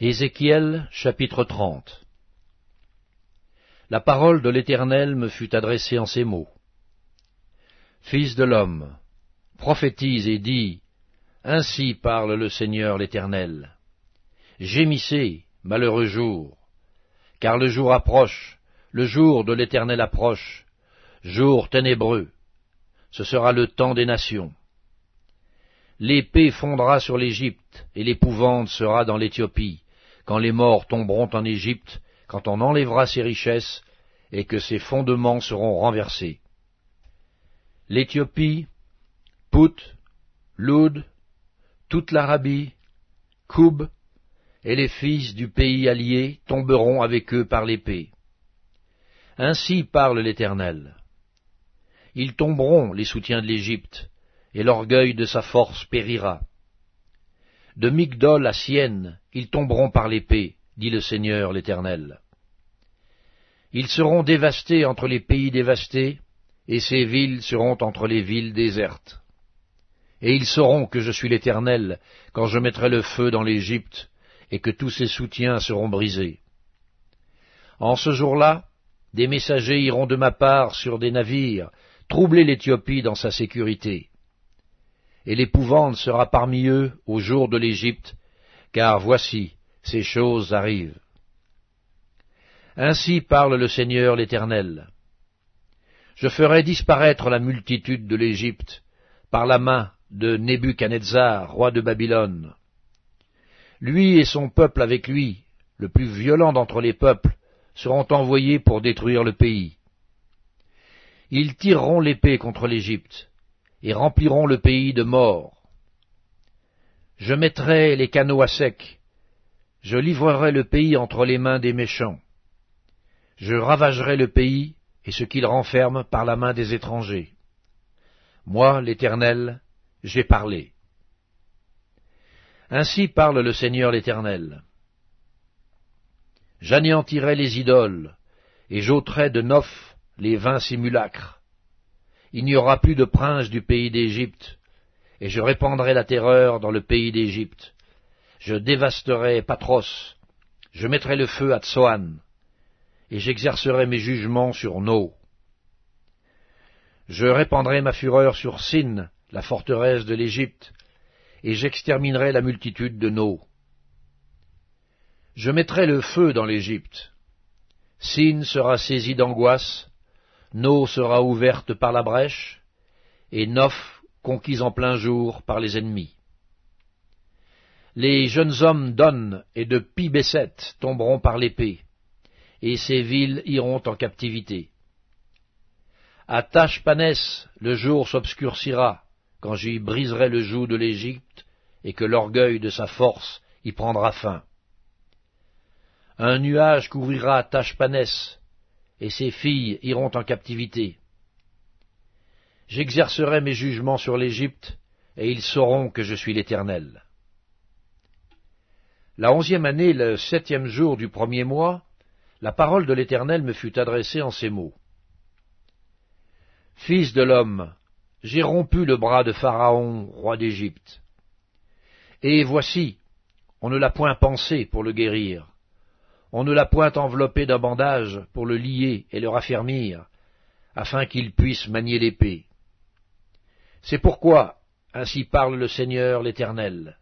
Ézéchiel chapitre 30 La parole de l'Éternel me fut adressée en ces mots. Fils de l'homme, prophétise et dis, Ainsi parle le Seigneur l'Éternel. Gémissez, malheureux jour, car le jour approche, le jour de l'Éternel approche, jour ténébreux. Ce sera le temps des nations. L'épée fondra sur l'Égypte, et l'épouvante sera dans l'Éthiopie quand les morts tomberont en Égypte, quand on enlèvera ses richesses, et que ses fondements seront renversés. L'Éthiopie, Pout, Loud, toute l'Arabie, Koub, et les fils du pays allié tomberont avec eux par l'épée. Ainsi parle l'Éternel. Ils tomberont, les soutiens de l'Égypte, et l'orgueil de sa force périra. De Migdol à Sienne, ils tomberont par l'épée, dit le Seigneur l'Éternel. Ils seront dévastés entre les pays dévastés, et ces villes seront entre les villes désertes. Et ils sauront que je suis l'Éternel quand je mettrai le feu dans l'Égypte, et que tous ses soutiens seront brisés. En ce jour-là, des messagers iront de ma part sur des navires, troubler l'Éthiopie dans sa sécurité et l'épouvante sera parmi eux au jour de l'Égypte, car voici, ces choses arrivent. Ainsi parle le Seigneur l'Éternel. Je ferai disparaître la multitude de l'Égypte par la main de Nebuchadnezzar, roi de Babylone. Lui et son peuple avec lui, le plus violent d'entre les peuples, seront envoyés pour détruire le pays. Ils tireront l'épée contre l'Égypte, et rempliront le pays de morts. Je mettrai les canaux à sec, je livrerai le pays entre les mains des méchants. Je ravagerai le pays et ce qu'il renferme par la main des étrangers. Moi, l'Éternel, j'ai parlé. Ainsi parle le Seigneur l'Éternel. J'anéantirai les idoles, et j'ôterai de Noph les vains simulacres il n'y aura plus de prince du pays d'Égypte, et je répandrai la terreur dans le pays d'Égypte. Je dévasterai Patros, je mettrai le feu à Tsoan, et j'exercerai mes jugements sur No. Je répandrai ma fureur sur Sin, la forteresse de l'Égypte, et j'exterminerai la multitude de No. Je mettrai le feu dans l'Égypte. Sin sera saisi d'angoisse, No sera ouverte par la brèche, et Noph conquise en plein jour par les ennemis. Les jeunes hommes d'On et de Pibesset tomberont par l'épée, et ces villes iront en captivité. À Tachpanès, le jour s'obscurcira, quand j'y briserai le joug de l'Égypte, et que l'orgueil de sa force y prendra fin. Un nuage couvrira Tachpanès, et ses filles iront en captivité. J'exercerai mes jugements sur l'Égypte, et ils sauront que je suis l'Éternel. La onzième année, le septième jour du premier mois, la parole de l'Éternel me fut adressée en ces mots. Fils de l'homme, j'ai rompu le bras de Pharaon, roi d'Égypte. Et voici, on ne l'a point pensé pour le guérir, on ne l'a point enveloppé d'un bandage pour le lier et le raffermir, afin qu'il puisse manier l'épée. C'est pourquoi, ainsi parle le Seigneur l'Éternel.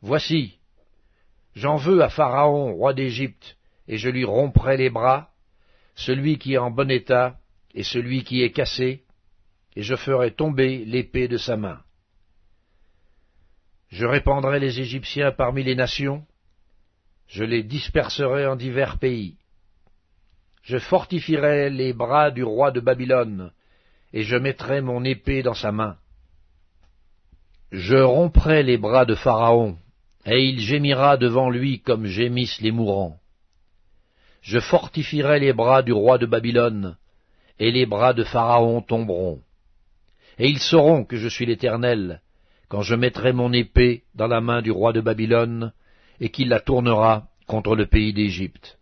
Voici, j'en veux à Pharaon, roi d'Égypte, et je lui romprai les bras, celui qui est en bon état et celui qui est cassé, et je ferai tomber l'épée de sa main. Je répandrai les Égyptiens parmi les nations, je les disperserai en divers pays. Je fortifierai les bras du roi de Babylone, et je mettrai mon épée dans sa main. Je romprai les bras de Pharaon, et il gémira devant lui comme gémissent les mourants. Je fortifierai les bras du roi de Babylone, et les bras de Pharaon tomberont. Et ils sauront que je suis l'Éternel, quand je mettrai mon épée dans la main du roi de Babylone, et qu'il la tournera contre le pays d'Égypte.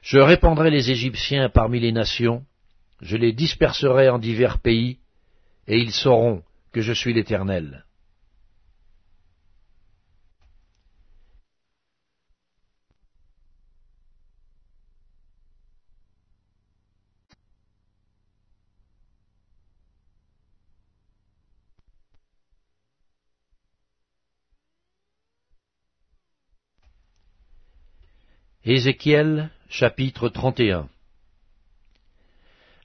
Je répandrai les Égyptiens parmi les nations, je les disperserai en divers pays, et ils sauront que je suis l'Éternel. Ézéchiel chapitre 31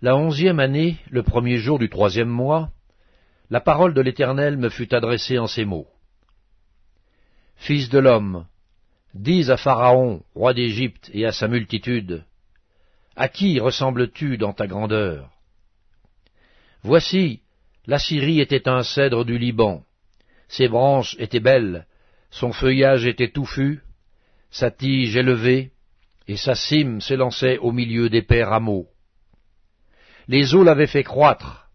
La onzième année, le premier jour du troisième mois, la parole de l'Éternel me fut adressée en ces mots. Fils de l'homme, dis à Pharaon, roi d'Égypte, et à sa multitude, À qui ressembles-tu dans ta grandeur? Voici, la Syrie était un cèdre du Liban, ses branches étaient belles, son feuillage était touffu, sa tige élevée, et sa cime s'élançait au milieu d'épais rameaux. Les eaux l'avaient fait croître,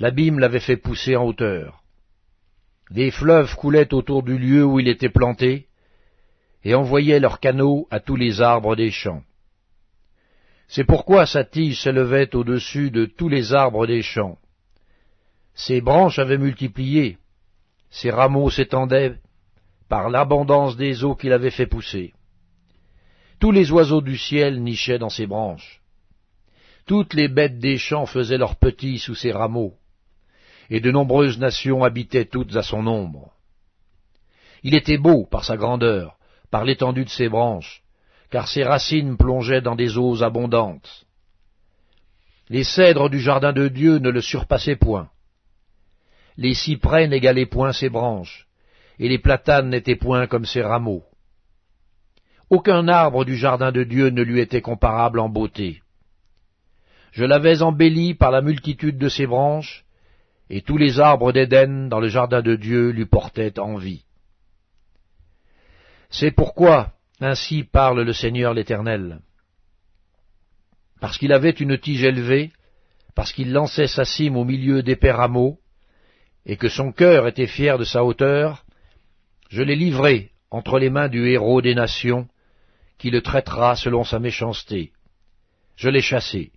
l'abîme l'avait fait pousser en hauteur. Des fleuves coulaient autour du lieu où il était planté, et envoyaient leurs canaux à tous les arbres des champs. C'est pourquoi sa tige s'élevait au-dessus de tous les arbres des champs. Ses branches avaient multiplié, ses rameaux s'étendaient par l'abondance des eaux qu'il avait fait pousser. Tous les oiseaux du ciel nichaient dans ses branches. Toutes les bêtes des champs faisaient leurs petits sous ses rameaux, et de nombreuses nations habitaient toutes à son ombre. Il était beau par sa grandeur, par l'étendue de ses branches, car ses racines plongeaient dans des eaux abondantes. Les cèdres du jardin de Dieu ne le surpassaient point. Les cyprès n'égalaient point ses branches, et les platanes n'étaient point comme ses rameaux. Aucun arbre du jardin de Dieu ne lui était comparable en beauté. Je l'avais embelli par la multitude de ses branches, et tous les arbres d'Éden dans le jardin de Dieu lui portaient envie. C'est pourquoi ainsi parle le Seigneur l'Éternel. Parce qu'il avait une tige élevée, parce qu'il lançait sa cime au milieu d'épais rameaux, et que son cœur était fier de sa hauteur, je l'ai livré entre les mains du héros des nations, qui le traitera selon sa méchanceté. Je l'ai chassé.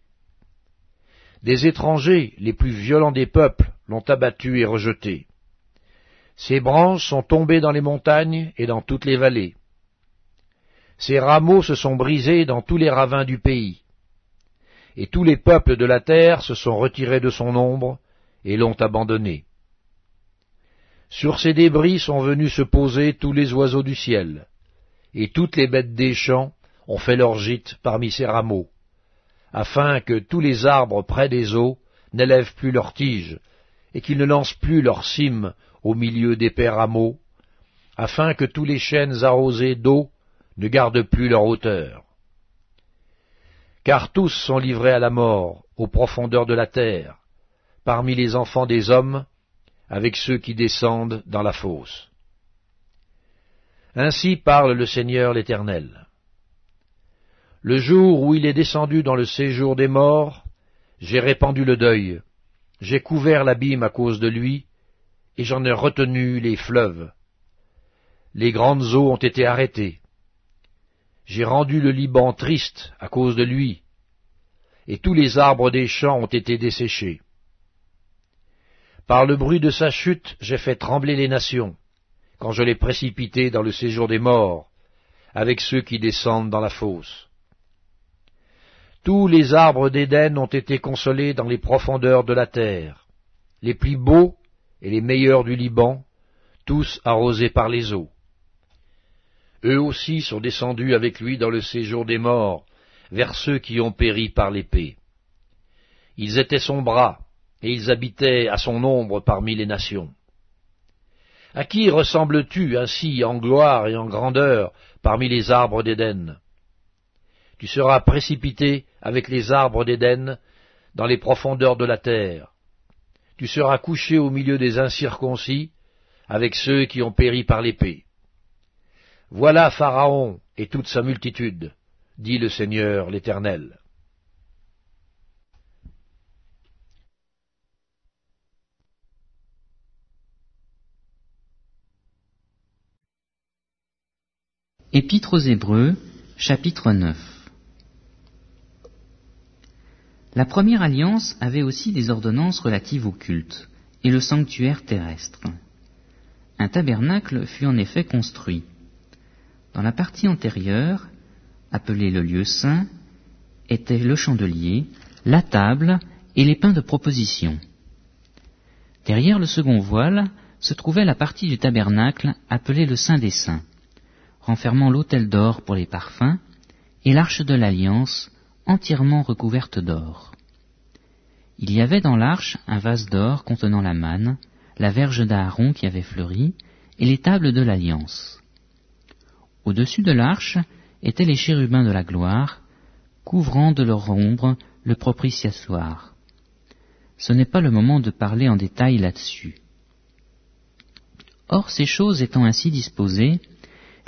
Des étrangers, les plus violents des peuples, l'ont abattu et rejeté. Ses branches sont tombées dans les montagnes et dans toutes les vallées. Ses rameaux se sont brisés dans tous les ravins du pays. Et tous les peuples de la terre se sont retirés de son ombre et l'ont abandonné. Sur ces débris sont venus se poser tous les oiseaux du ciel et toutes les bêtes des champs ont fait leur gîte parmi ces rameaux, afin que tous les arbres près des eaux n'élèvent plus leurs tiges, et qu'ils ne lancent plus leurs cimes au milieu d'épais rameaux, afin que tous les chênes arrosés d'eau ne gardent plus leur hauteur. Car tous sont livrés à la mort, aux profondeurs de la terre, parmi les enfants des hommes, avec ceux qui descendent dans la fosse. Ainsi parle le Seigneur l'Éternel. Le jour où il est descendu dans le séjour des morts, j'ai répandu le deuil, j'ai couvert l'abîme à cause de lui, et j'en ai retenu les fleuves. Les grandes eaux ont été arrêtées. J'ai rendu le Liban triste à cause de lui, et tous les arbres des champs ont été desséchés. Par le bruit de sa chute, j'ai fait trembler les nations quand je l'ai précipité dans le séjour des morts, avec ceux qui descendent dans la fosse. Tous les arbres d'Éden ont été consolés dans les profondeurs de la terre, les plus beaux et les meilleurs du Liban, tous arrosés par les eaux. Eux aussi sont descendus avec lui dans le séjour des morts, vers ceux qui ont péri par l'épée. Ils étaient son bras, et ils habitaient à son ombre parmi les nations. À qui ressembles-tu ainsi en gloire et en grandeur parmi les arbres d'Éden? Tu seras précipité avec les arbres d'Éden dans les profondeurs de la terre. Tu seras couché au milieu des incirconcis avec ceux qui ont péri par l'épée. Voilà Pharaon et toute sa multitude, dit le Seigneur l'Éternel. Épître aux Hébreux, chapitre 9 La première alliance avait aussi des ordonnances relatives au culte et le sanctuaire terrestre. Un tabernacle fut en effet construit. Dans la partie antérieure, appelée le lieu saint, était le chandelier, la table et les pains de proposition. Derrière le second voile se trouvait la partie du tabernacle appelée le Saint des Saints renfermant l'autel d'or pour les parfums, et l'arche de l'alliance entièrement recouverte d'or. Il y avait dans l'arche un vase d'or contenant la manne, la verge d'Aaron qui avait fleuri, et les tables de l'alliance. Au-dessus de l'arche étaient les chérubins de la gloire, couvrant de leur ombre le propitiatoire. Ce n'est pas le moment de parler en détail là-dessus. Or, ces choses étant ainsi disposées,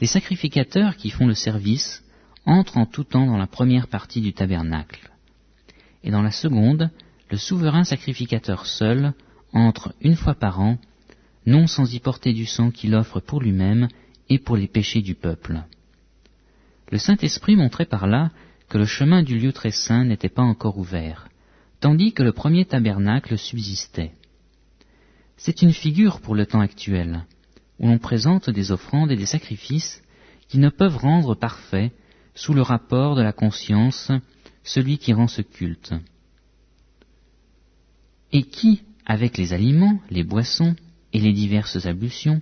les sacrificateurs qui font le service entrent en tout temps dans la première partie du tabernacle. Et dans la seconde, le souverain sacrificateur seul entre une fois par an, non sans y porter du sang qu'il offre pour lui-même et pour les péchés du peuple. Le Saint-Esprit montrait par là que le chemin du lieu très saint n'était pas encore ouvert, tandis que le premier tabernacle subsistait. C'est une figure pour le temps actuel, où l'on présente des offrandes et des sacrifices qui ne peuvent rendre parfait, sous le rapport de la conscience, celui qui rend ce culte. Et qui, avec les aliments, les boissons et les diverses ablutions,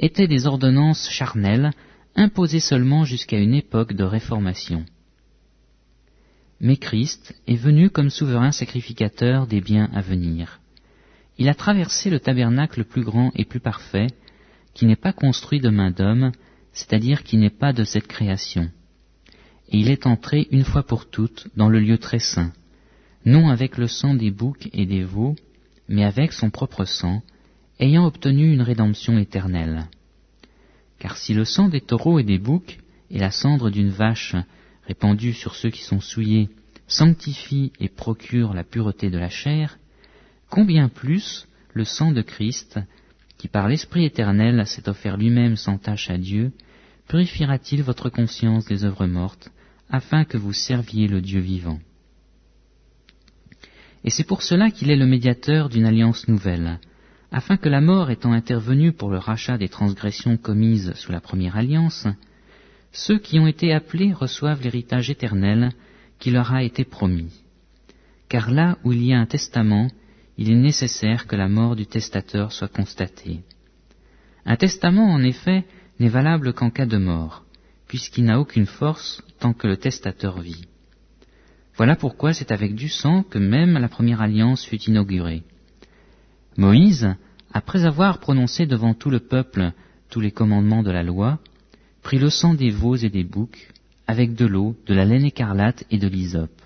étaient des ordonnances charnelles imposées seulement jusqu'à une époque de réformation. Mais Christ est venu comme souverain sacrificateur des biens à venir. Il a traversé le tabernacle plus grand et plus parfait, qui n'est pas construit de main d'homme, c'est-à-dire qui n'est pas de cette création. Et il est entré une fois pour toutes dans le lieu très saint, non avec le sang des boucs et des veaux, mais avec son propre sang, ayant obtenu une rédemption éternelle. Car si le sang des taureaux et des boucs et la cendre d'une vache répandue sur ceux qui sont souillés sanctifie et procure la pureté de la chair, combien plus le sang de Christ, qui par l'Esprit éternel s'est offert lui-même sans tâche à Dieu, purifiera-t-il votre conscience des œuvres mortes, afin que vous serviez le Dieu vivant? Et c'est pour cela qu'il est le médiateur d'une alliance nouvelle, afin que la mort étant intervenue pour le rachat des transgressions commises sous la première alliance, ceux qui ont été appelés reçoivent l'héritage éternel qui leur a été promis. Car là où il y a un testament, il est nécessaire que la mort du testateur soit constatée. Un testament, en effet, n'est valable qu'en cas de mort, puisqu'il n'a aucune force tant que le testateur vit. Voilà pourquoi c'est avec du sang que même la première alliance fut inaugurée. Moïse, après avoir prononcé devant tout le peuple tous les commandements de la loi, prit le sang des veaux et des boucs, avec de l'eau, de la laine écarlate et de l'hysope.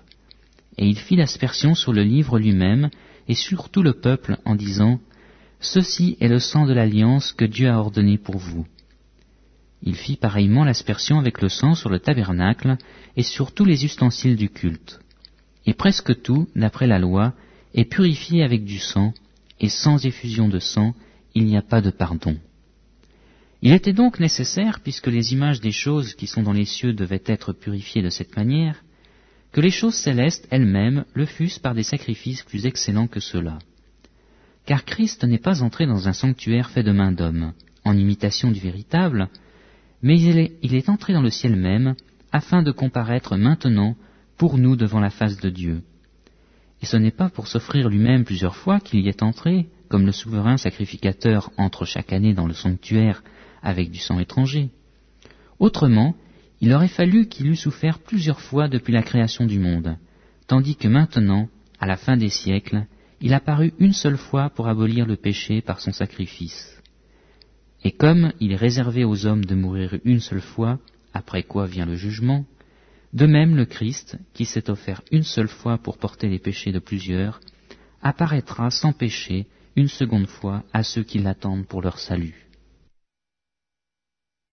Et il fit l'aspersion sur le livre lui-même et sur tout le peuple en disant, Ceci est le sang de l'alliance que Dieu a ordonné pour vous. Il fit pareillement l'aspersion avec le sang sur le tabernacle et sur tous les ustensiles du culte. Et presque tout, d'après la loi, est purifié avec du sang, et sans effusion de sang, il n'y a pas de pardon. Il était donc nécessaire, puisque les images des choses qui sont dans les cieux devaient être purifiées de cette manière, que les choses célestes elles-mêmes le fussent par des sacrifices plus excellents que ceux-là. Car Christ n'est pas entré dans un sanctuaire fait de main d'homme, en imitation du véritable, mais il est, il est entré dans le ciel même, afin de comparaître maintenant pour nous devant la face de Dieu. Et ce n'est pas pour s'offrir lui-même plusieurs fois qu'il y est entré, comme le souverain sacrificateur entre chaque année dans le sanctuaire avec du sang étranger. Autrement, il aurait fallu qu'il eût souffert plusieurs fois depuis la création du monde, tandis que maintenant, à la fin des siècles, il apparut une seule fois pour abolir le péché par son sacrifice. Et comme il est réservé aux hommes de mourir une seule fois, après quoi vient le jugement, de même, le Christ, qui s'est offert une seule fois pour porter les péchés de plusieurs, apparaîtra sans péché une seconde fois à ceux qui l'attendent pour leur salut.